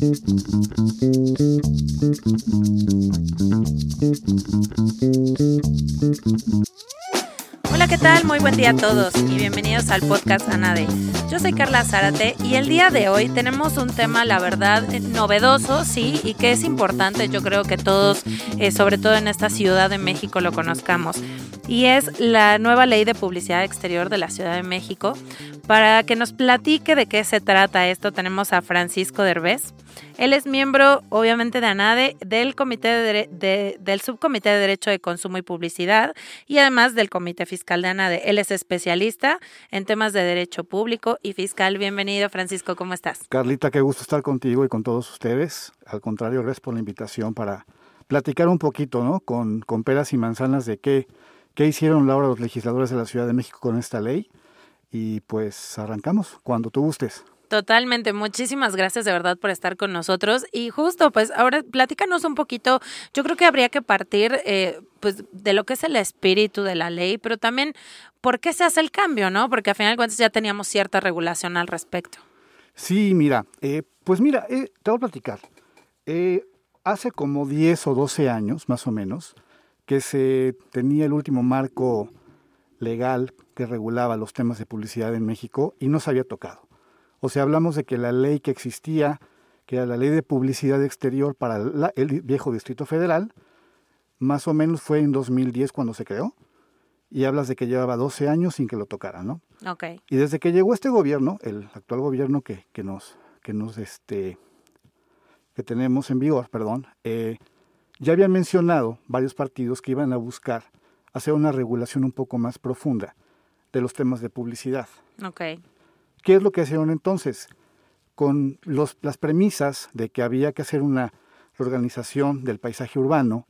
Hola, ¿qué tal? Muy buen día a todos y bienvenidos al podcast Anade. Yo soy Carla Zárate y el día de hoy tenemos un tema, la verdad, novedoso, sí, y que es importante, yo creo que todos, eh, sobre todo en esta Ciudad de México, lo conozcamos. Y es la nueva ley de publicidad exterior de la Ciudad de México. Para que nos platique de qué se trata esto, tenemos a Francisco Derbez. Él es miembro, obviamente, de ANADE, del, comité de, del Subcomité de Derecho de Consumo y Publicidad y además del Comité Fiscal de ANADE. Él es especialista en temas de derecho público y fiscal. Bienvenido, Francisco, ¿cómo estás? Carlita, qué gusto estar contigo y con todos ustedes. Al contrario, gracias por la invitación para platicar un poquito, ¿no? Con, con peras y manzanas de qué, qué hicieron ahora los legisladores de la Ciudad de México con esta ley y pues arrancamos cuando tú gustes. Totalmente, muchísimas gracias de verdad por estar con nosotros y justo pues ahora platícanos un poquito, yo creo que habría que partir eh, pues de lo que es el espíritu de la ley, pero también por qué se hace el cambio, ¿no? Porque al final de cuentas ya teníamos cierta regulación al respecto. Sí, mira, eh, pues mira, eh, te voy a platicar. hace como 10 o 12 años más o menos que se tenía el último marco legal que regulaba los temas de publicidad en México y no se había tocado. O sea, hablamos de que la ley que existía, que era la ley de publicidad exterior para el viejo Distrito Federal, más o menos fue en 2010 cuando se creó, y hablas de que llevaba 12 años sin que lo tocaran, ¿no? Ok. Y desde que llegó este gobierno, el actual gobierno que, que nos, que nos, este, que tenemos en vigor, perdón, eh, ya habían mencionado varios partidos que iban a buscar hacer una regulación un poco más profunda de los temas de publicidad. Ok. ¿Qué es lo que hicieron entonces? Con los, las premisas de que había que hacer una reorganización del paisaje urbano,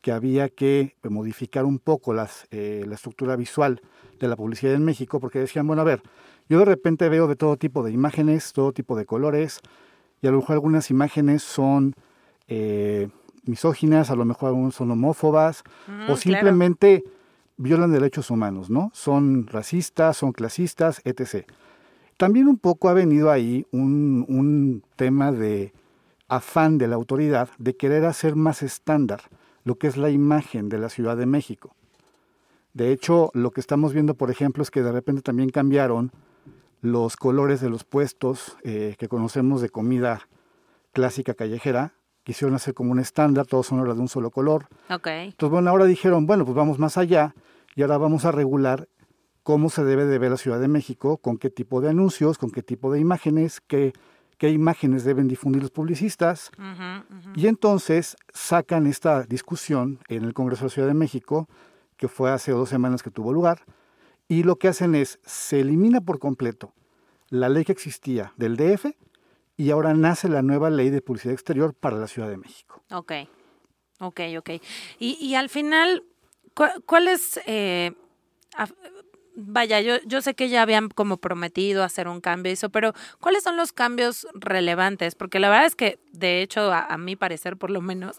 que había que modificar un poco las, eh, la estructura visual de la publicidad en México, porque decían, bueno, a ver, yo de repente veo de todo tipo de imágenes, todo tipo de colores, y a lo mejor algunas imágenes son eh, misóginas, a lo mejor algunas son homófobas, Mm, o simplemente violan derechos humanos, ¿no? Son racistas, son clasistas, etc. También un poco ha venido ahí un, un tema de afán de la autoridad de querer hacer más estándar lo que es la imagen de la Ciudad de México. De hecho, lo que estamos viendo, por ejemplo, es que de repente también cambiaron los colores de los puestos eh, que conocemos de comida clásica callejera, quisieron hacer como un estándar, todos son ahora de un solo color. Ok. Entonces, bueno, ahora dijeron, bueno, pues vamos más allá y ahora vamos a regular cómo se debe de ver la Ciudad de México, con qué tipo de anuncios, con qué tipo de imágenes, qué, qué imágenes deben difundir los publicistas. Y entonces sacan esta discusión en el Congreso de la Ciudad de México, que fue hace dos semanas que tuvo lugar, y lo que hacen es, se elimina por completo la ley que existía del DF y ahora nace la nueva ley de publicidad exterior para la Ciudad de México. Ok, ok, ok. Y, y al final, ¿cu- ¿cuál es... eh, vaya, yo, yo sé que ya habían como prometido hacer un cambio y eso, pero ¿cuáles son los cambios relevantes? Porque la verdad es que, de hecho, a, mi parecer por lo menos,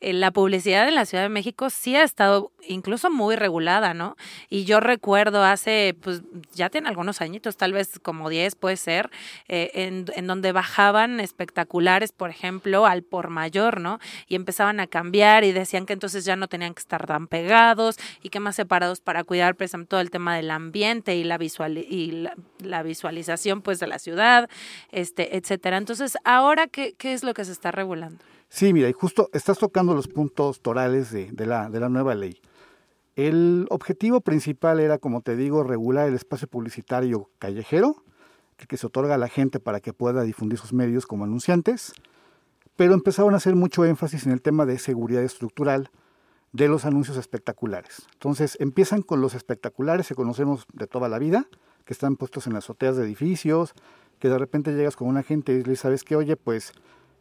la publicidad en la Ciudad de México sí ha estado incluso muy regulada, ¿no? Y yo recuerdo hace, pues ya tiene algunos añitos, tal vez como 10 puede ser, eh, en, en donde bajaban espectaculares, por ejemplo, al por mayor, ¿no? Y empezaban a cambiar y decían que entonces ya no tenían que estar tan pegados y que más separados para cuidar precisamente todo el tema del ambiente y la visual y la, la visualización pues de la ciudad, este, etcétera. Entonces, ahora qué, qué es lo que se está regulando? Sí, mira, y justo estás tocando los puntos torales de, la, de la nueva ley. El objetivo principal era, como te digo, regular el espacio publicitario callejero, que se otorga a la gente para que pueda difundir sus medios como anunciantes, pero empezaron a hacer mucho énfasis en el tema de seguridad estructural de los anuncios espectaculares. Entonces empiezan con los espectaculares que conocemos de toda la vida, que están puestos en las azoteas de edificios, que de repente llegas con una gente y le dices, ¿sabes qué? Oye, pues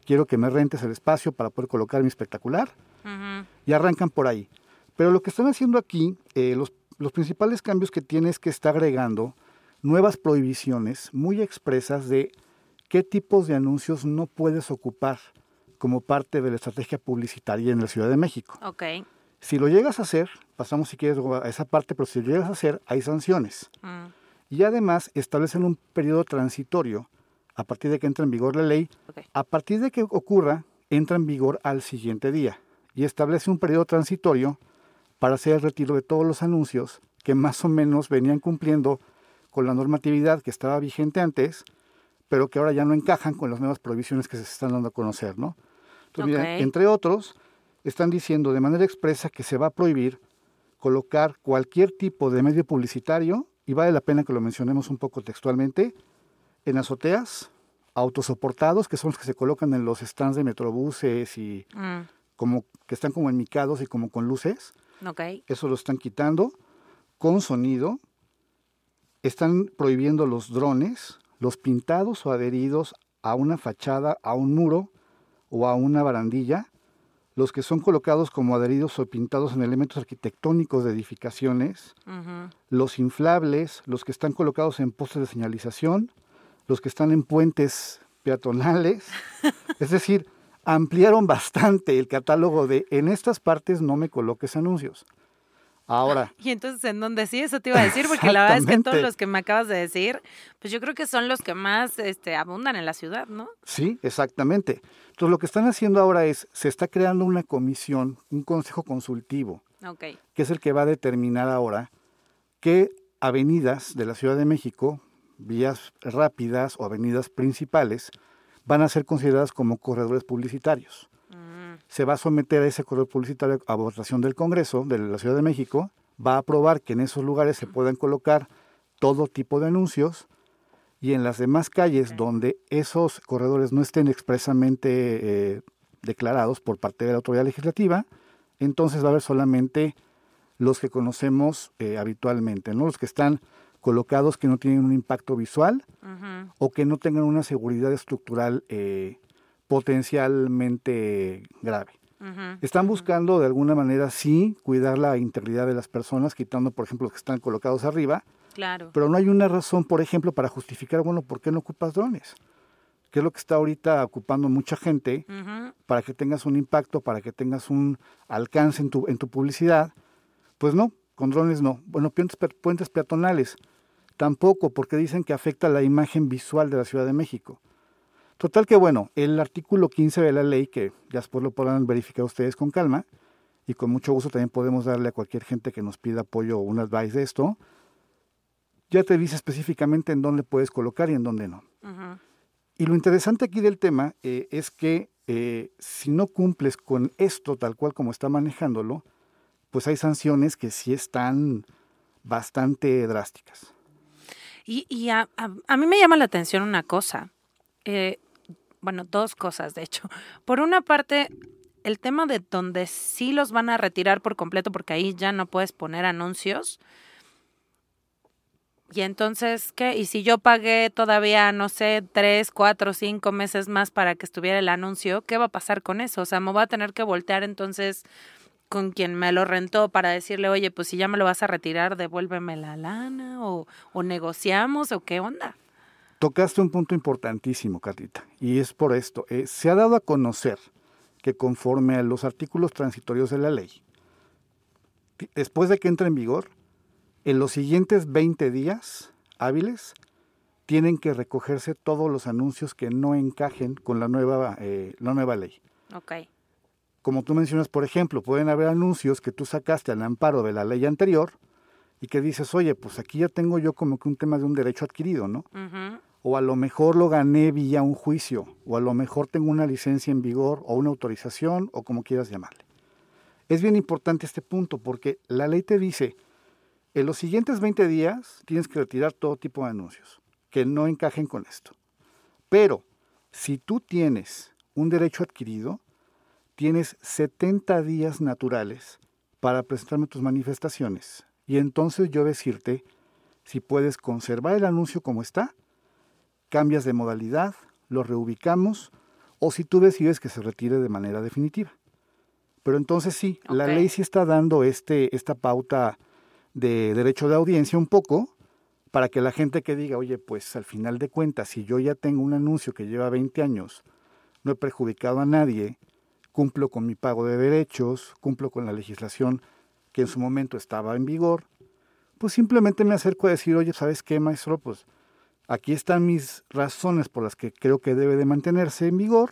quiero que me rentes el espacio para poder colocar mi espectacular. Ujú. Y arrancan por ahí. Pero lo que están haciendo aquí, eh, los, los principales cambios que tiene es que está agregando nuevas prohibiciones muy expresas de qué tipos de anuncios no puedes ocupar como parte de la estrategia publicitaria en la Ciudad de México. Ok. Si lo llegas a hacer, pasamos si quieres a esa parte, pero si lo llegas a hacer, hay sanciones. Mm. Y además establecen un periodo transitorio a partir de que entra en vigor la ley, a partir de que ocurra, entra en vigor al siguiente día y establece un periodo transitorio para hacer el retiro de todos los anuncios que más o menos venían cumpliendo con la normatividad que estaba vigente antes, pero que ahora ya no encajan con las nuevas prohibiciones que se están dando a conocer, ¿no? Entonces, entre otros, están diciendo de manera expresa que se va a prohibir colocar cualquier tipo de medio publicitario, y vale la pena que lo mencionemos un poco textualmente, en azoteas, autosoportados, que son los que se colocan en los stands de metrobuses y mm. como que están como enmicados y como con luces. Eso lo están quitando con sonido. Están prohibiendo los drones, los pintados o adheridos a una fachada, a un muro o a una barandilla, los que son colocados como adheridos o pintados en elementos arquitectónicos de edificaciones, los inflables, los que están colocados en postes de señalización, los que están en puentes peatonales. es decir, ampliaron bastante el catálogo de en estas partes no me coloques anuncios. Ahora. Y entonces, ¿en dónde sí? Eso te iba a decir, porque la verdad es que todos los que me acabas de decir, pues yo creo que son los que más este, abundan en la ciudad, ¿no? Sí, exactamente. Entonces, lo que están haciendo ahora es, se está creando una comisión, un consejo consultivo, que es el que va a determinar ahora qué avenidas de la Ciudad de México, vías rápidas o avenidas principales, van a ser consideradas como corredores publicitarios. Se va a someter a ese correo publicitario a votación del Congreso de la Ciudad de México, va a aprobar que en esos lugares se puedan colocar todo tipo de anuncios y en las demás calles donde esos corredores no estén expresamente eh, declarados por parte de la autoridad legislativa, entonces va a haber solamente los que conocemos eh, habitualmente, ¿no? los que están colocados que no tienen un impacto visual o que no tengan una seguridad estructural eh, potencialmente grave. Están buscando de alguna manera sí cuidar la integridad de las personas, quitando por ejemplo los que están colocados arriba. Claro. Pero no hay una razón, por ejemplo, para justificar, bueno, ¿por qué no ocupas drones? ¿Qué es lo que está ahorita ocupando mucha gente para que tengas un impacto, para que tengas un alcance en tu, en tu publicidad? Pues no, con drones no. Bueno, puentes, puentes peatonales tampoco, porque dicen que afecta la imagen visual de la Ciudad de México. Total que bueno, el artículo 15 de la ley, que ya después lo podrán verificar ustedes con calma, y con mucho gusto también podemos darle a cualquier gente que nos pida apoyo o un advice de esto, ya te dice específicamente en dónde puedes colocar y en dónde no. Y lo interesante aquí del tema eh, es que eh, si no cumples con esto tal cual como está manejándolo, pues hay sanciones que sí están bastante drásticas. Y, a, mí me llama la atención una cosa. Eh, bueno, dos cosas, de hecho. Por una parte, el tema de donde sí los van a retirar por completo, porque ahí ya no puedes poner anuncios. Y entonces, ¿qué? Y si yo pagué todavía, no sé, tres, cuatro, cinco meses más para que estuviera el anuncio, ¿qué va a pasar con eso? O sea, me voy a tener que voltear entonces con quien me lo rentó para decirle, oye, pues si ya me lo vas a retirar, devuélveme la lana o, o negociamos o qué onda. Tocaste un punto importantísimo, Catita, y es por esto. Eh, se ha dado a conocer que conforme a los artículos transitorios de la ley, después de que entre en vigor, en los siguientes 20 días hábiles, tienen que recogerse todos los anuncios que no encajen con la nueva, eh, la nueva ley. Okay. Como tú mencionas, por ejemplo, pueden haber anuncios que tú sacaste al amparo de la ley anterior y que dices, oye, pues aquí ya tengo yo como que un tema de un derecho adquirido, ¿no? O a lo mejor lo gané vía un juicio, o a lo mejor tengo una licencia en vigor, o una autorización, o como quieras llamarle. Es bien importante este punto porque la ley te dice, en los siguientes 20 días tienes que retirar todo tipo de anuncios que no encajen con esto. Pero si tú tienes un derecho adquirido, tienes 70 días naturales para presentarme tus manifestaciones y entonces yo decirte si puedes conservar el anuncio como está, cambias de modalidad, lo reubicamos, o si tú decides que se retire de manera definitiva. Pero entonces sí, la ley sí está dando este, esta pauta de derecho de audiencia un poco, para que la gente que diga, oye, pues al final de cuentas, si yo ya tengo un anuncio que lleva 20 años, no he perjudicado a nadie, cumplo con mi pago de derechos, cumplo con la legislación que en su momento estaba en vigor, pues simplemente me acerco a decir, oye, ¿sabes qué, maestro? Pues aquí están mis razones por las que creo que debe de mantenerse en vigor,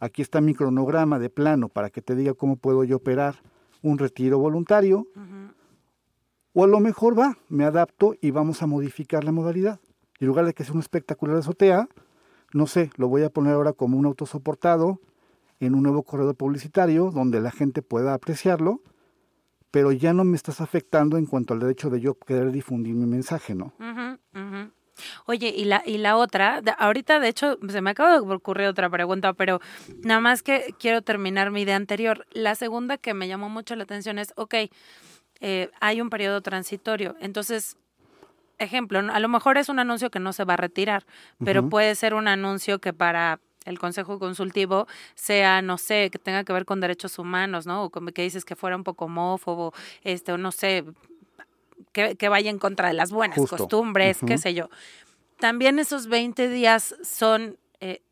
aquí está mi cronograma de plano para que te diga cómo puedo yo operar un retiro voluntario, o a lo mejor va, me adapto y vamos a modificar la modalidad. Y en lugar de que sea un espectacular azotea, no sé, lo voy a poner ahora como un autosoportado en un nuevo corredor publicitario donde la gente pueda apreciarlo, pero ya no me estás afectando en cuanto al derecho de yo querer difundir mi mensaje, ¿no? Oye, y la, y la otra, ahorita de hecho se me acaba de ocurrir otra pregunta, pero nada más que quiero terminar mi idea anterior. La segunda que me llamó mucho la atención es, ok, eh, hay un periodo transitorio. Entonces, ejemplo, a lo mejor es un anuncio que no se va a retirar, pero puede ser un anuncio que para el consejo consultivo sea, no sé, que tenga que ver con derechos humanos, ¿no? O como que dices que fuera un poco homófobo, este, o no sé, que, vaya en contra de las buenas costumbres, qué sé yo. También esos 20 días son eh,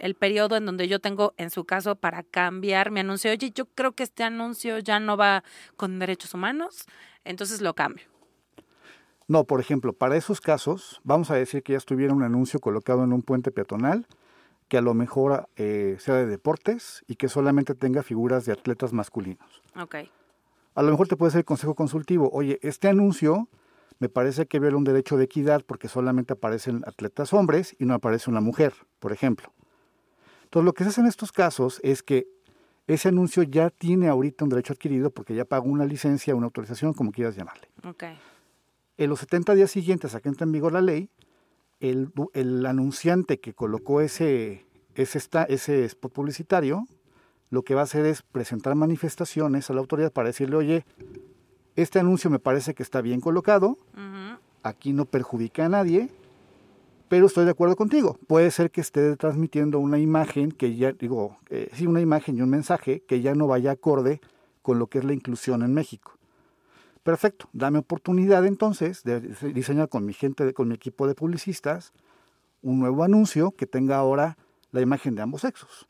el periodo en donde yo tengo, en su caso, para cambiar mi anuncio. Oye, yo creo que este anuncio ya no va con derechos humanos, entonces lo cambio. No, por ejemplo, para esos casos, vamos a decir que ya estuviera un anuncio colocado en un puente peatonal, que a lo mejor eh, sea de deportes y que solamente tenga figuras de atletas masculinos. Ok. A lo mejor te puede ser el consejo consultivo, oye, este anuncio me parece que viola un derecho de equidad porque solamente aparecen atletas hombres y no aparece una mujer, por ejemplo. Entonces, lo que se hace en estos casos es que ese anuncio ya tiene ahorita un derecho adquirido porque ya pagó una licencia, una autorización, como quieras llamarle. Okay. En los 70 días siguientes a que entra en vigor la ley, el, el anunciante que colocó ese, ese, ese spot publicitario, lo que va a hacer es presentar manifestaciones a la autoridad para decirle, oye, este anuncio me parece que está bien colocado, aquí no perjudica a nadie, pero estoy de acuerdo contigo. Puede ser que esté transmitiendo una imagen que ya, digo, eh, sí, una imagen y un mensaje que ya no vaya acorde con lo que es la inclusión en México. Perfecto, dame oportunidad entonces de diseñar con mi gente, con mi equipo de publicistas, un nuevo anuncio que tenga ahora la imagen de ambos sexos.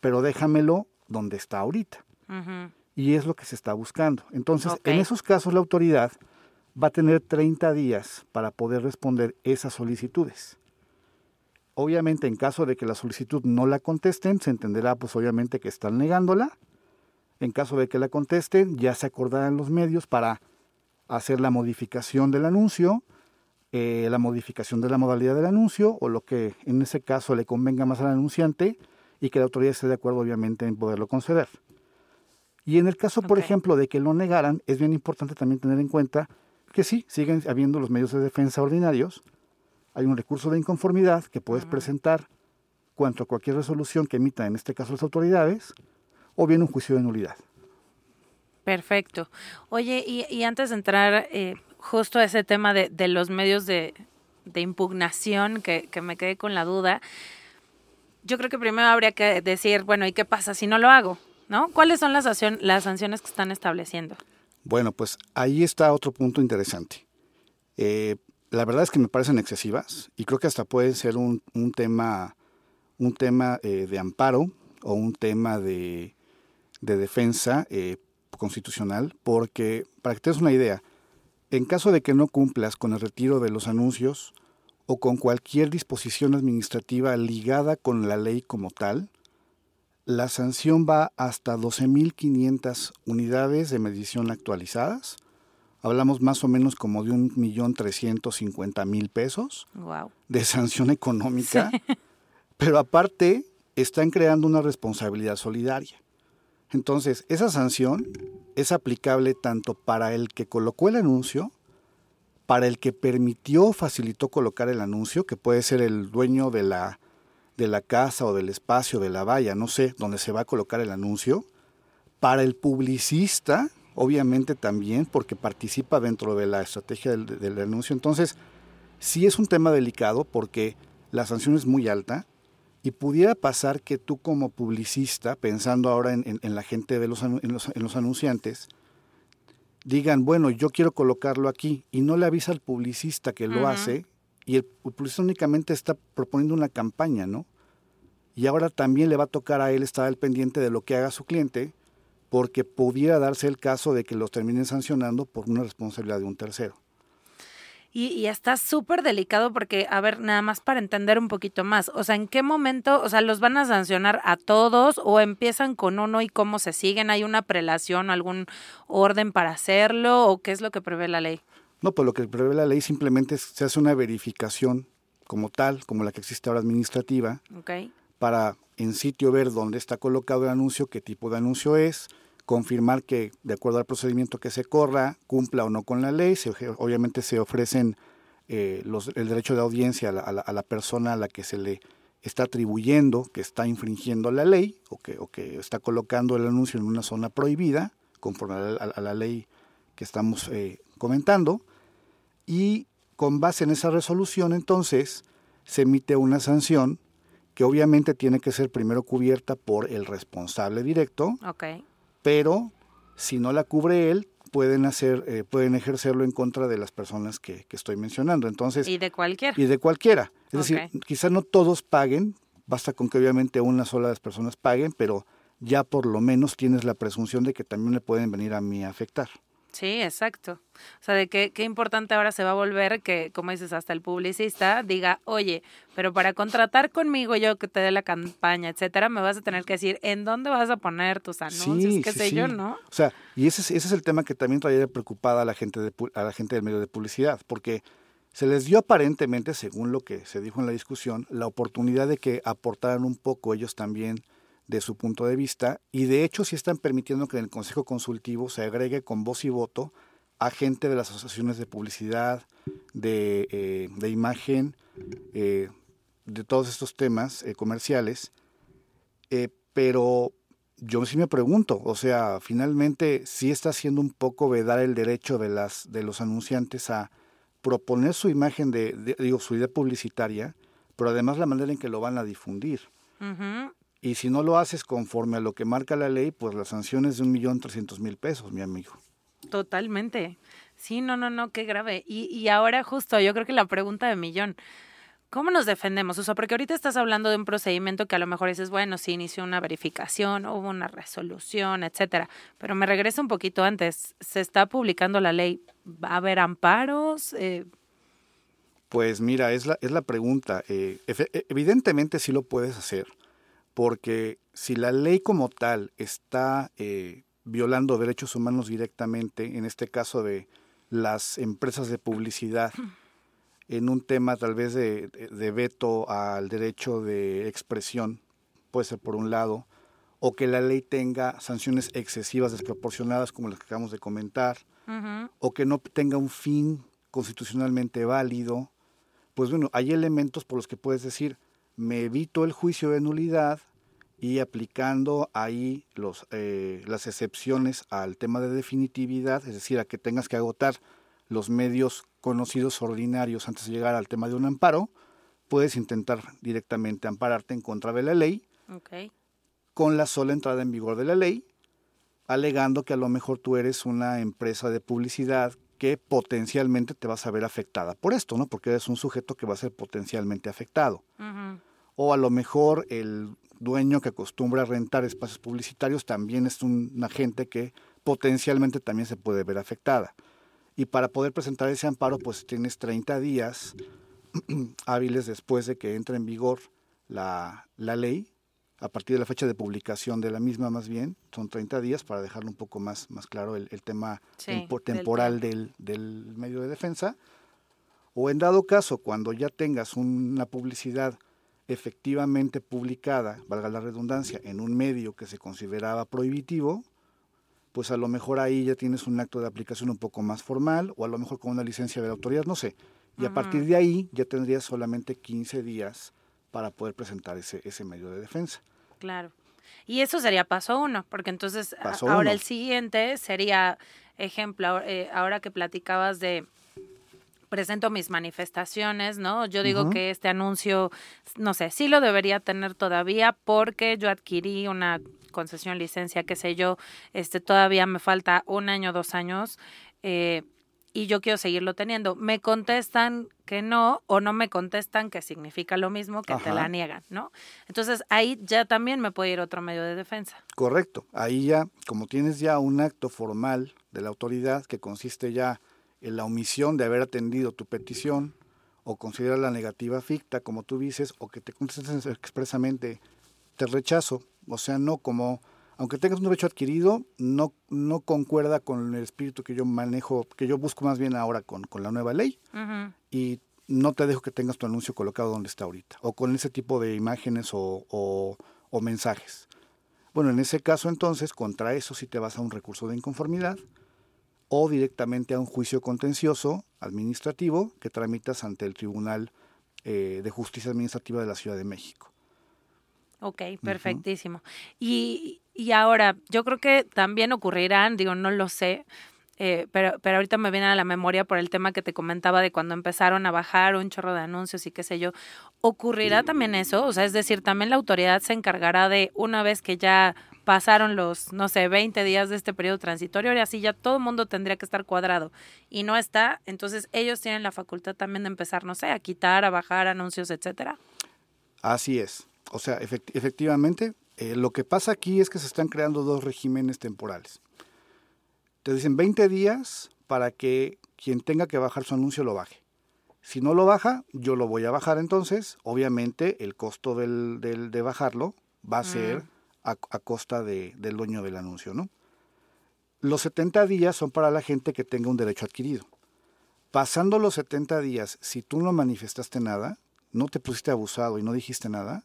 Pero déjamelo donde está ahorita. Y es lo que se está buscando. Entonces, en esos casos la autoridad va a tener 30 días para poder responder esas solicitudes. Obviamente, en caso de que la solicitud no la contesten, se entenderá pues obviamente que están negándola. En caso de que la contesten, ya se acordarán los medios para hacer la modificación del anuncio, eh, la modificación de la modalidad del anuncio o lo que en ese caso le convenga más al anunciante y que la autoridad esté de acuerdo obviamente en poderlo conceder. Y en el caso, por ejemplo, de que lo negaran, es bien importante también tener en cuenta que sí, siguen habiendo los medios de defensa ordinarios. Hay un recurso de inconformidad que puedes presentar cuanto a cualquier resolución que emita, en este caso las autoridades, o bien un juicio de nulidad. Perfecto. Oye, y, antes de entrar eh, justo a ese tema de, los medios de, impugnación, que, que, me quedé con la duda, yo creo que primero habría que decir, bueno, ¿y qué pasa si no lo hago? ¿No? ¿Cuáles son las, las sanciones que están estableciendo? Bueno, pues ahí está otro punto interesante. Eh, la verdad es que me parecen excesivas y creo que hasta puede ser un, tema, un tema eh, de amparo o un tema de, defensa eh, constitucional, porque para que te des una idea, en caso de que no cumplas con el retiro de los anuncios o con cualquier disposición administrativa ligada con la ley como tal, la sanción va hasta 12.500 unidades de medición actualizadas. Hablamos más o menos como de un millón trescientos mil pesos de sanción económica. Pero aparte, están creando una responsabilidad solidaria. Entonces, esa sanción es aplicable tanto para el que colocó el anuncio, para el que permitió o facilitó colocar el anuncio, que puede ser el dueño de la de la casa o del espacio, de la valla, no sé, donde se va a colocar el anuncio. Para el publicista, obviamente también, porque participa dentro de la estrategia del, anuncio. Entonces, sí es un tema delicado porque la sanción es muy alta y pudiera pasar que tú como publicista, pensando ahora en, la gente de los, en, los, anunciantes, digan, bueno, yo quiero colocarlo aquí y no le avisa al publicista que lo hace y el publicista únicamente está proponiendo una campaña, ¿no? Y ahora también le va a tocar a él estar al pendiente de lo que haga su cliente, porque pudiera darse el caso de que los terminen sancionando por una responsabilidad de un tercero. Y, y está súper delicado porque, a ver, nada más para entender un poquito más, o sea, ¿en qué momento, o sea, los van a sancionar a todos o empiezan con uno y cómo se siguen? ¿Hay una prelación o algún orden para hacerlo o qué es lo que prevé la ley? No, pues lo que prevé la ley simplemente es, se hace una verificación como tal, como la que existe ahora administrativa, para en sitio ver dónde está colocado el anuncio, qué tipo de anuncio es, confirmar que de acuerdo al procedimiento que se corra, cumpla o no con la ley. Obviamente se ofrecen eh, el derecho de audiencia a la, persona a la que se le está atribuyendo que está infringiendo la ley o que, está colocando el anuncio en una zona prohibida, conforme a la, a la ley que estamos eh, comentando. Y con base en esa resolución, entonces, se emite una sanción que obviamente tiene que ser primero cubierta por el responsable directo, okay. Pero si no la cubre él, pueden hacer, eh, pueden ejercerlo en contra de las personas que, que, estoy mencionando. Entonces, y de cualquiera. Y de cualquiera. Es okay. decir, quizás no todos paguen, basta con que obviamente una sola de las personas paguen, pero ya por lo menos tienes la presunción de que también le pueden venir a mí a afectar. Sí, exacto. O sea, de qué, qué importante ahora se va a volver que, como dices, hasta el publicista diga, oye, pero para contratar conmigo yo que te dé la campaña, etcétera, me vas a tener que decir en dónde vas a poner tus anuncios, sí, qué sí, sé sí. yo, ¿no? O sea, y ese es, ese es el tema que también traía preocupada a la gente de, a la gente del medio de publicidad, porque se les dio aparentemente, según lo que se dijo en la discusión, la oportunidad de que aportaran un poco ellos también de su punto de vista y de hecho sí están permitiendo que en el Consejo Consultivo se agregue con voz y voto a gente de las asociaciones de publicidad, de, eh, de imagen, eh, de todos estos temas eh, comerciales, pero yo sí me pregunto, o sea, finalmente sí está haciendo un poco vedar el derecho de, las, de los anunciantes a proponer su imagen de, digo, su idea publicitaria, pero además la manera en que lo van a difundir. Y si no lo haces conforme a lo que marca la ley, pues la sanción es de un millón trescientos mil pesos, mi amigo. Totalmente. Sí, no, no, no, qué grave. Y, y ahora justo, yo creo que la pregunta de millón, ¿cómo nos defendemos? O sea, porque ahorita estás hablando de un procedimiento que a lo mejor dices, bueno, sí inició una verificación, hubo una resolución, etcétera. Pero me regreso un poquito antes. ¿Se está publicando la ley? ¿Va a haber amparos? Eh, pues mira, es la, es la pregunta. Eh, evidentemente sí lo puedes hacer porque si la ley como tal está eh, violando derechos humanos directamente, en este caso de las empresas de publicidad, en un tema tal vez de, de, veto al derecho de expresión, puede ser por un lado, o que la ley tenga sanciones excesivas, desproporcionadas, como las que acabamos de comentar, uh -huh. o que no tenga un fin constitucionalmente válido, pues bueno, hay elementos por los que puedes decir, me evito el juicio de nulidad y aplicando ahí los, eh, las excepciones al tema de definitividad, es decir, a que tengas que agotar los medios conocidos ordinarios antes de llegar al tema de un amparo, puedes intentar directamente ampararte en contra de la ley okay. con la sola entrada en vigor de la ley, alegando que a lo mejor tú eres una empresa de publicidad que potencialmente te vas a ver afectada por esto, ¿no? Porque eres un sujeto que va a ser potencialmente afectado. Uh -huh. O a lo mejor el dueño que acostumbra a rentar espacios publicitarios también es un, una gente que potencialmente también se puede ver afectada. Y para poder presentar ese amparo, pues tienes 30 días hábiles después de que entre en vigor la, la ley, a partir de la fecha de publicación de la misma más bien, son 30 días para dejarlo un poco más, más claro el, el tema sí, temporal del, del, del medio de defensa. O en dado caso, cuando ya tengas una publicidad efectivamente publicada, valga la redundancia, en un medio que se consideraba prohibitivo, pues a lo mejor ahí ya tienes un acto de aplicación un poco más formal o a lo mejor con una licencia de la autoridad, no sé. Y uh -huh. a partir de ahí ya tendrías solamente 15 días para poder presentar ese, ese medio de defensa. Claro. Y eso sería paso uno, porque entonces paso ahora uno. el siguiente sería, ejemplo, eh, ahora que platicabas de presento mis manifestaciones, ¿no? Yo digo uh -huh. que este anuncio, no sé, sí lo debería tener todavía porque yo adquirí una concesión, licencia, qué sé yo, este todavía me falta un año, dos años, eh, y yo quiero seguirlo teniendo. Me contestan que no, o no me contestan que significa lo mismo, que Ajá. te la niegan, ¿no? Entonces ahí ya también me puede ir otro medio de defensa. Correcto. Ahí ya, como tienes ya un acto formal de la autoridad que consiste ya la omisión de haber atendido tu petición o considera la negativa ficta, como tú dices, o que te contestes expresamente, te rechazo. O sea, no como, aunque tengas un derecho adquirido, no, no concuerda con el espíritu que yo manejo, que yo busco más bien ahora con, con la nueva ley. Y no te dejo que tengas tu anuncio colocado donde está ahorita, o con ese tipo de imágenes o, o mensajes. Bueno, en ese caso entonces, contra eso sí te vas a un recurso de inconformidad o directamente a un juicio contencioso administrativo que tramitas ante el Tribunal eh, de Justicia Administrativa de la Ciudad de México. Ok, perfectísimo. y, y, ahora, yo creo que también ocurrirán, digo, no lo sé, eh, pero, pero ahorita me viene a la memoria por el tema que te comentaba de cuando empezaron a bajar un chorro de anuncios y qué sé yo. ¿Ocurrirá también eso? O sea, es decir, también la autoridad se encargará de, una vez que ya pasaron los, no sé, 20 días de este periodo transitorio, y así ya todo el mundo tendría que estar cuadrado y no está, entonces ellos tienen la facultad también de empezar, no sé, a quitar, a bajar anuncios, etcétera. Así es. O sea, efectivamente, eh, lo que pasa aquí es que se están creando dos regímenes temporales. Te dicen 20 días para que quien tenga que bajar su anuncio lo baje. Si no lo baja, yo lo voy a bajar entonces. Obviamente el costo del, del de bajarlo va a ser a, costa de, del dueño del anuncio, ¿no? Los 70 días son para la gente que tenga un derecho adquirido. Pasando los 70 días, si tú no manifestaste nada, no te pusiste abusado y no dijiste nada,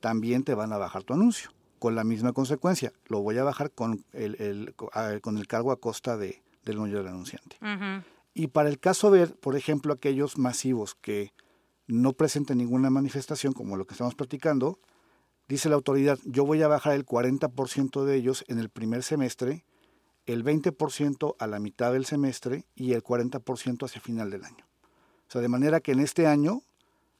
también te van a bajar tu anuncio. Con la misma consecuencia, lo voy a bajar con el, con el cargo a costa de, del dueño del anunciante. Y para el caso de, por ejemplo, aquellos masivos que no presenten ninguna manifestación, como lo que estamos platicando, Dice la autoridad, yo voy a bajar el 40% de ellos en el primer semestre, el 20% a la mitad del semestre y el 40% hacia final del año. O sea, de manera que en este año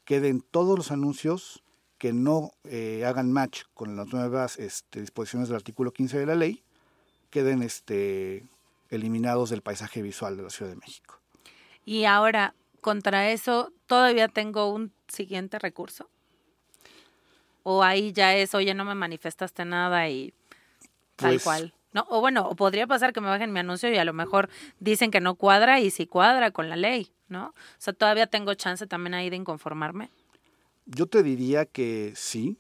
queden todos los anuncios que no eh, hagan match con las nuevas este, disposiciones del artículo 15 de la ley, queden este, eliminados del paisaje visual de la Ciudad de México. Y ahora, contra eso, todavía tengo un siguiente recurso o ahí ya es, oye, no me manifestaste nada y tal pues cual. No, o bueno, o podría pasar que me bajen mi anuncio y a lo mejor dicen que no cuadra y sí cuadra con la ley, ¿no? O sea, todavía tengo chance también ahí de inconformarme. Yo te diría que sí,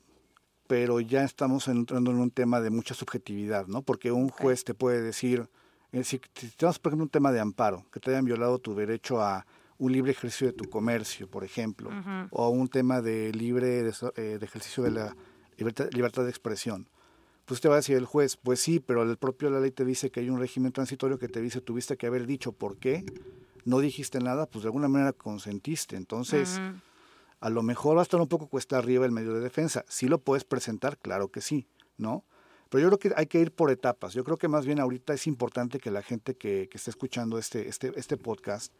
pero ya estamos entrando en un tema de mucha subjetividad, ¿no? Porque un juez te puede decir, eh, si tenemos por ejemplo un tema de amparo, que te hayan violado tu derecho a un libre ejercicio de tu comercio, por ejemplo, o un tema de libre de, eh, ejercicio de la libertad, de expresión. Pues te va a decir el juez, pues sí, pero el propio la ley te dice que hay un régimen transitorio que te dice tuviste que haber dicho por qué, no dijiste nada, pues de alguna manera consentiste. Entonces, a lo mejor va a estar un poco cuesta arriba el medio de defensa. Si lo puedes presentar, claro que sí, ¿no? Pero yo creo que hay que ir por etapas. Yo creo que más bien ahorita es importante que la gente que, que esté escuchando este, este, este podcast,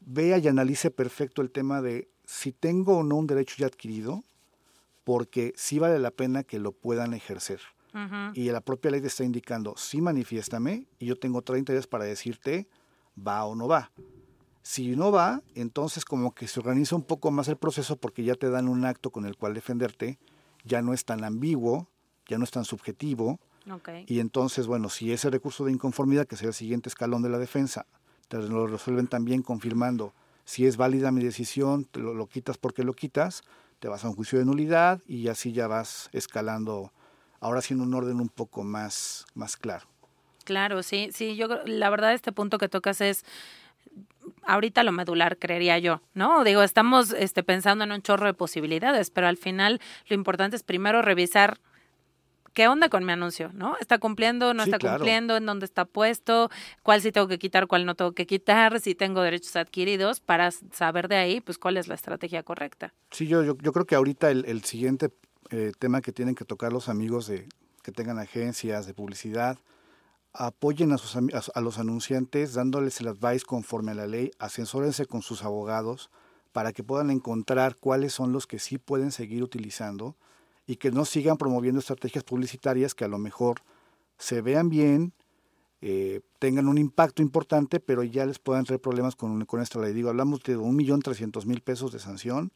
vea y analice perfecto el tema de si tengo o no un derecho ya adquirido, porque sí vale la pena que lo puedan ejercer. Y la propia ley te está indicando, sí manifiéstame, y yo tengo 30 días para decirte va o no va. Si no va, entonces como que se organiza un poco más el proceso porque ya te dan un acto con el cual defenderte, ya no es tan ambiguo, ya no es tan subjetivo. Y entonces, bueno, si ese recurso de inconformidad, que sea el siguiente escalón de la defensa, te lo resuelven también confirmando si es válida mi decisión, te lo, quitas porque lo quitas, te vas a un juicio de nulidad y así ya vas escalando, ahora siendo un orden un poco más, más claro. Claro, sí, sí, yo la verdad este punto que tocas es ahorita lo medular, creería yo, ¿no? Digo, estamos este, pensando en un chorro de posibilidades, pero al final lo importante es primero revisar ¿qué onda con mi anuncio? ¿No? ¿Está cumpliendo? ¿No está cumpliendo? ¿En dónde está puesto? ¿Cuál sí tengo que quitar? ¿Cuál no tengo que quitar? Si tengo derechos adquiridos para saber de ahí, pues cuál es la estrategia correcta. Sí, yo, yo, creo que ahorita el, siguiente eh, tema que tienen que tocar los amigos de que tengan agencias de publicidad, apoyen a, sus, a, los anunciantes dándoles el advice conforme a la ley, asesórense con sus abogados para que puedan encontrar cuáles son los que sí pueden seguir utilizando y que no sigan promoviendo estrategias publicitarias que a lo mejor se vean bien, eh, tengan un impacto importante, pero ya les puedan traer problemas con, con esta ley. Digo, hablamos de un millón trescientos mil pesos de sanción.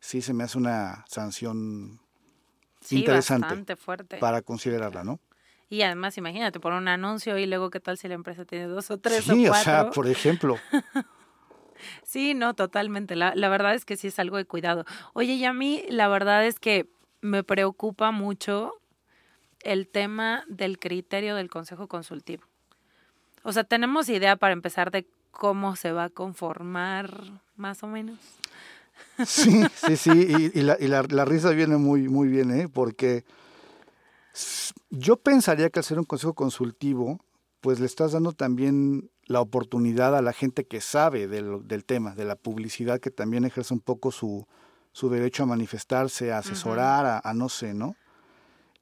Sí se me hace una sanción interesante fuerte. para considerarla, ¿no? Y además, imagínate, por un anuncio y luego qué tal si la empresa tiene dos o tres sí, o cuatro. o sea, por ejemplo. sí, no, totalmente. La, la verdad es que sí es algo de cuidado. Oye, y a mí la verdad es que me preocupa mucho el tema del criterio del Consejo Consultivo. O sea, tenemos idea para empezar de cómo se va a conformar más o menos. Sí, sí, sí, y, la, y la, la, risa viene muy, muy bien, ¿eh? porque yo pensaría que al ser un consejo consultivo, pues le estás dando también la oportunidad a la gente que sabe del, del tema, de la publicidad, que también ejerce un poco su, su derecho a manifestarse, a asesorar, uh -huh. a, a, no sé, ¿no?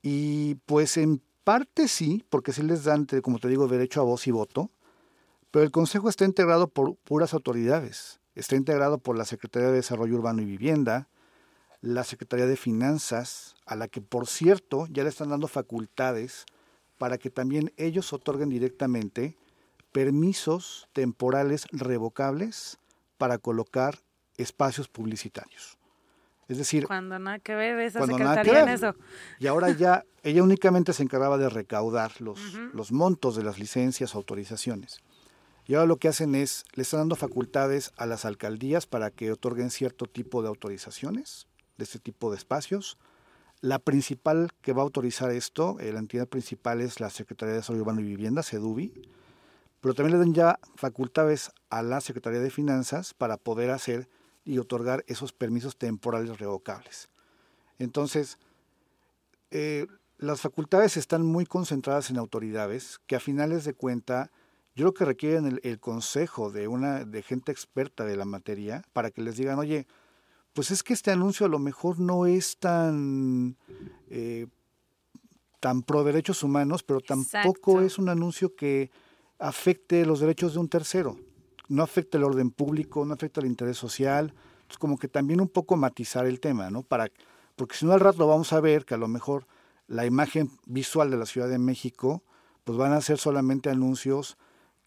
Y pues en parte sí, porque sí les dan, como te digo, derecho a voz y voto, pero el Consejo está integrado por puras autoridades. Está integrado por la Secretaría de Desarrollo Urbano y Vivienda, la Secretaría de Finanzas, a la que, por cierto, ya le están dando facultades para que también ellos otorguen directamente permisos temporales revocables para colocar espacios publicitarios. Es decir, cuando nada que ver esa secretaría en eso. Y ahora ya ella únicamente se encargaba de recaudar los, uh -huh. los montos de las licencias, autorizaciones. Y ahora lo que hacen es, le están dando facultades a las alcaldías para que otorguen cierto tipo de autorizaciones, de este tipo de espacios. La principal que va a autorizar esto, eh, la entidad principal es la Secretaría de Desarrollo Urbano y Vivienda, SEDUBI, pero también le dan ya facultades a la Secretaría de Finanzas para poder hacer y otorgar esos permisos temporales revocables. Entonces, eh, las facultades están muy concentradas en autoridades que a finales de cuenta yo creo que requieren el, el, consejo de una de gente experta de la materia para que les digan, oye, pues es que este anuncio a lo mejor no es tan eh, tan pro derechos humanos, pero tampoco Exacto. es un anuncio que afecte los derechos de un tercero. No afecta el orden público, no afecta el interés social. Entonces, como que también un poco matizar el tema, ¿no? Para, porque si no al rato vamos a ver que a lo mejor la imagen visual de la Ciudad de México, pues van a ser solamente anuncios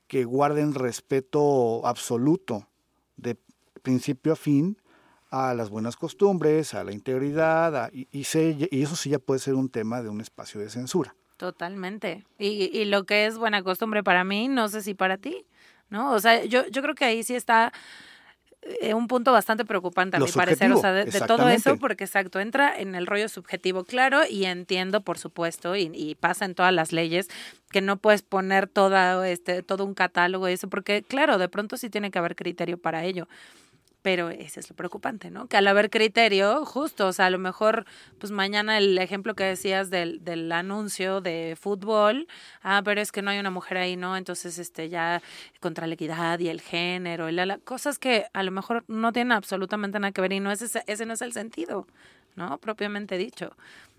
que guarden respeto absoluto de principio a fin a las buenas costumbres, a la integridad, a, y, se, y, eso sí ya puede ser un tema de un espacio de censura. Totalmente. Y, y, lo que es buena costumbre para mí, no sé si para ti, ¿no? O sea, yo, yo creo que ahí sí está eh, un punto bastante preocupante a Lo mi parecer, o sea, de, de, todo eso, porque exacto, entra en el rollo subjetivo, claro, y entiendo, por supuesto, y, y pasa en todas las leyes, que no puedes poner toda, este, todo un catálogo y eso, porque claro, de pronto sí tiene que haber criterio para ello. Pero ese es lo preocupante, ¿no? Que al haber criterio, justo, o sea, a lo mejor, pues mañana el ejemplo que decías del, del anuncio de fútbol, ah, pero es que no hay una mujer ahí, ¿no? Entonces, este, ya contra la equidad y el género, y la, la, cosas que a lo mejor no tienen absolutamente nada que ver y no es ese, ese no es el sentido, ¿no? Propiamente dicho.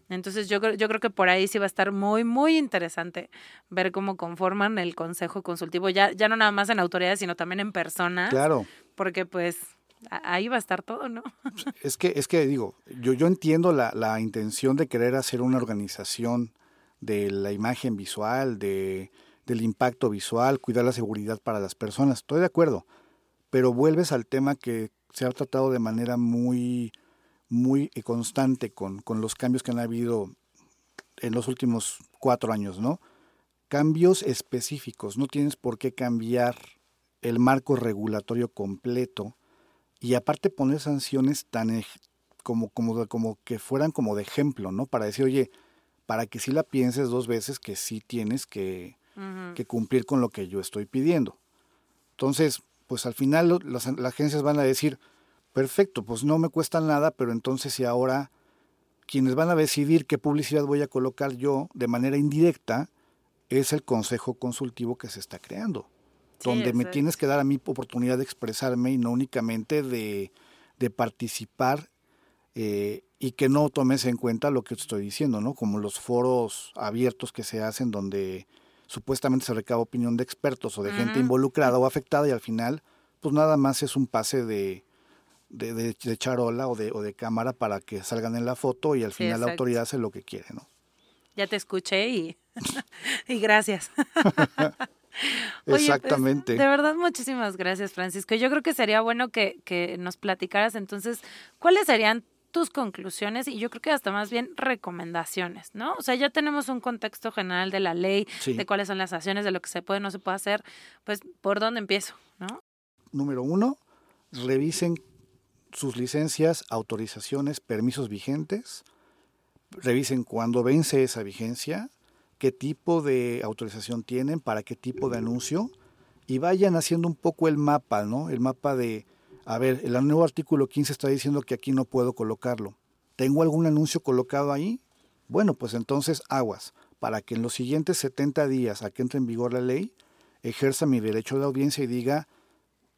Entonces yo, yo creo que por ahí sí va a estar muy, muy interesante ver cómo conforman el Consejo Consultivo, ya, ya no nada más en autoridades, sino también en personas. Claro. Porque pues ahí va a estar todo, ¿no? Es que, es que digo, yo, yo entiendo la, la intención de querer hacer una organización de la imagen visual, de, del impacto visual, cuidar la seguridad para las personas, estoy de acuerdo, pero vuelves al tema que se ha tratado de manera muy, muy constante con, con los cambios que han habido en los últimos cuatro años, ¿no? Cambios específicos, no tienes por qué cambiar el marco regulatorio completo y aparte poner sanciones tan como, como, como que fueran como de ejemplo, ¿no? Para decir, oye, para que sí la pienses dos veces que sí tienes que, uh -huh. que cumplir con lo que yo estoy pidiendo. Entonces, pues al final las, las agencias van a decir, perfecto, pues no me cuesta nada, pero entonces si ahora quienes van a decidir qué publicidad voy a colocar yo de manera indirecta es el consejo consultivo que se está creando donde sí, me tienes que dar a mí oportunidad de expresarme y no únicamente de, de participar eh, y que no tomes en cuenta lo que estoy diciendo, ¿no? Como los foros abiertos que se hacen donde supuestamente se recaba opinión de expertos o de uh -huh. gente involucrada o afectada y al final pues nada más es un pase de, de, de, de charola o de, o de cámara para que salgan en la foto y al final la autoridad hace lo que quiere, ¿no? Ya te escuché y, y gracias. Oye, Exactamente. Pues, de verdad, muchísimas gracias, Francisco. Yo creo que sería bueno que, que nos platicaras entonces cuáles serían tus conclusiones y yo creo que hasta más bien recomendaciones, ¿no? O sea, ya tenemos un contexto general de la ley, de cuáles son las acciones, de lo que se puede o no se puede hacer, pues por dónde empiezo, ¿no? Número uno, revisen sus licencias, autorizaciones, permisos vigentes, revisen cuándo vence esa vigencia, qué tipo de autorización tienen, para qué tipo de anuncio, y vayan haciendo un poco el mapa, ¿no? El mapa de, a ver, el nuevo artículo 15 está diciendo que aquí no puedo colocarlo. ¿Tengo algún anuncio colocado ahí? Bueno, pues entonces aguas, para que en los siguientes 70 días a que entre en vigor la ley, ejerza mi derecho de audiencia y diga,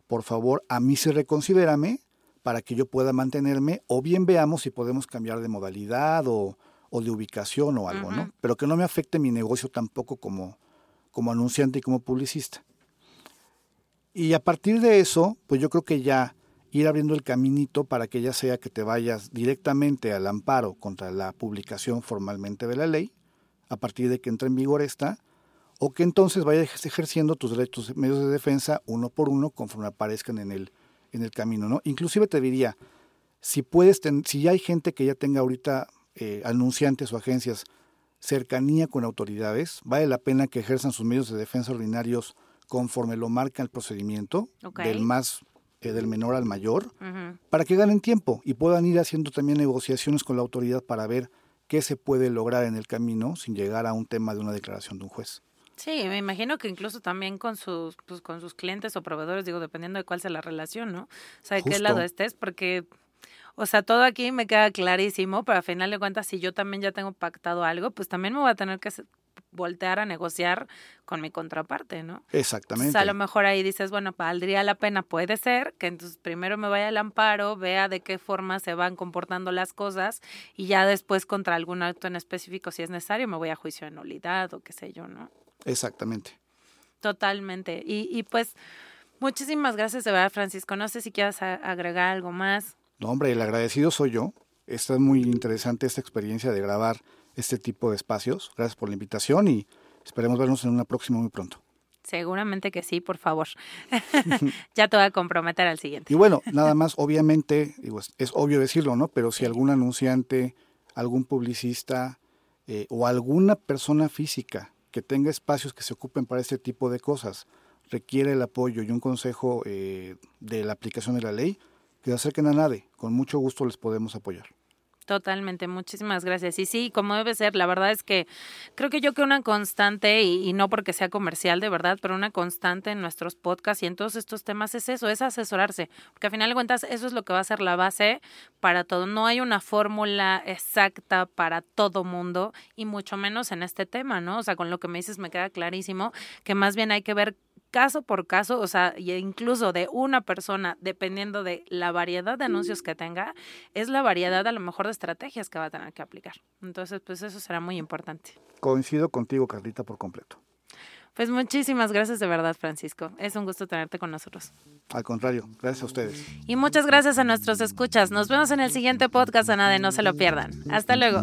por favor, a mí se reconsidérame para que yo pueda mantenerme, o bien veamos si podemos cambiar de modalidad o, de ubicación o algo, ¿no? Pero que no me afecte mi negocio tampoco como, como anunciante y como publicista. Y a partir de eso, pues yo creo que ya ir abriendo el caminito para que ya sea que te vayas directamente al amparo contra la publicación formalmente de la ley, a partir de que entre en vigor esta, o que entonces vayas ejerciendo tus derechos medios de defensa uno por uno conforme aparezcan en el, en el camino, ¿no? Inclusive te diría, si puedes, si ya hay gente que ya tenga ahorita eh, anunciantes o agencias cercanía con autoridades, vale la pena que ejerzan sus medios de defensa ordinarios conforme lo marca el procedimiento, del más eh, del menor al mayor, para que ganen tiempo y puedan ir haciendo también negociaciones con la autoridad para ver qué se puede lograr en el camino sin llegar a un tema de una declaración de un juez. Sí, me imagino que incluso también con sus, pues, con sus clientes o proveedores, digo, dependiendo de cuál sea la relación, ¿no? O sea, de qué lado estés, porque, o sea, todo aquí me queda clarísimo, pero a final de cuentas, si yo también ya tengo pactado algo, pues también me voy a tener que voltear a negociar con mi contraparte, ¿no? Exactamente. a lo mejor ahí dices, bueno, valdría la pena, puede ser, que entonces primero me vaya al amparo, vea de qué forma se van comportando las cosas y ya después contra algún acto en específico, si es necesario, me voy a juicio de nulidad o qué sé yo, ¿no? Exactamente. Totalmente. Y, y pues muchísimas gracias de verdad, Francisco. No sé si quieras agregar algo más. No, hombre, el agradecido soy yo. Está muy interesante esta experiencia de grabar este tipo de espacios. Gracias por la invitación y esperemos vernos en una próxima muy pronto. Seguramente que sí, por favor. ya te voy a comprometer al siguiente. Y bueno, nada más, obviamente, digo, es, obvio decirlo, ¿no? Pero si algún anunciante, algún publicista eh, o alguna persona física que tenga espacios que se ocupen para este tipo de cosas, requiere el apoyo y un consejo eh, de la aplicación de la ley, que se acerquen a nadie. Con mucho gusto les podemos apoyar. Totalmente, muchísimas gracias. Y sí, como debe ser, la verdad es que creo que yo que una constante, y, no porque sea comercial de verdad, pero una constante en nuestros podcasts y en todos estos temas es eso, es asesorarse, porque al final de cuentas eso es lo que va a ser la base para todo. No hay una fórmula exacta para todo mundo y mucho menos en este tema, ¿no? O sea, con lo que me dices me queda clarísimo que más bien hay que ver caso por caso, o sea, incluso de una persona, dependiendo de la variedad de anuncios que tenga, es la variedad a lo mejor de estrategias que va a tener que aplicar. Entonces, pues eso será muy importante. Coincido contigo, Carlita, por completo. Pues muchísimas gracias de verdad, Francisco. Es un gusto tenerte con nosotros. Al contrario, gracias a ustedes. Y muchas gracias a nuestros escuchas. Nos vemos en el siguiente podcast, a de No se lo pierdan. Hasta luego.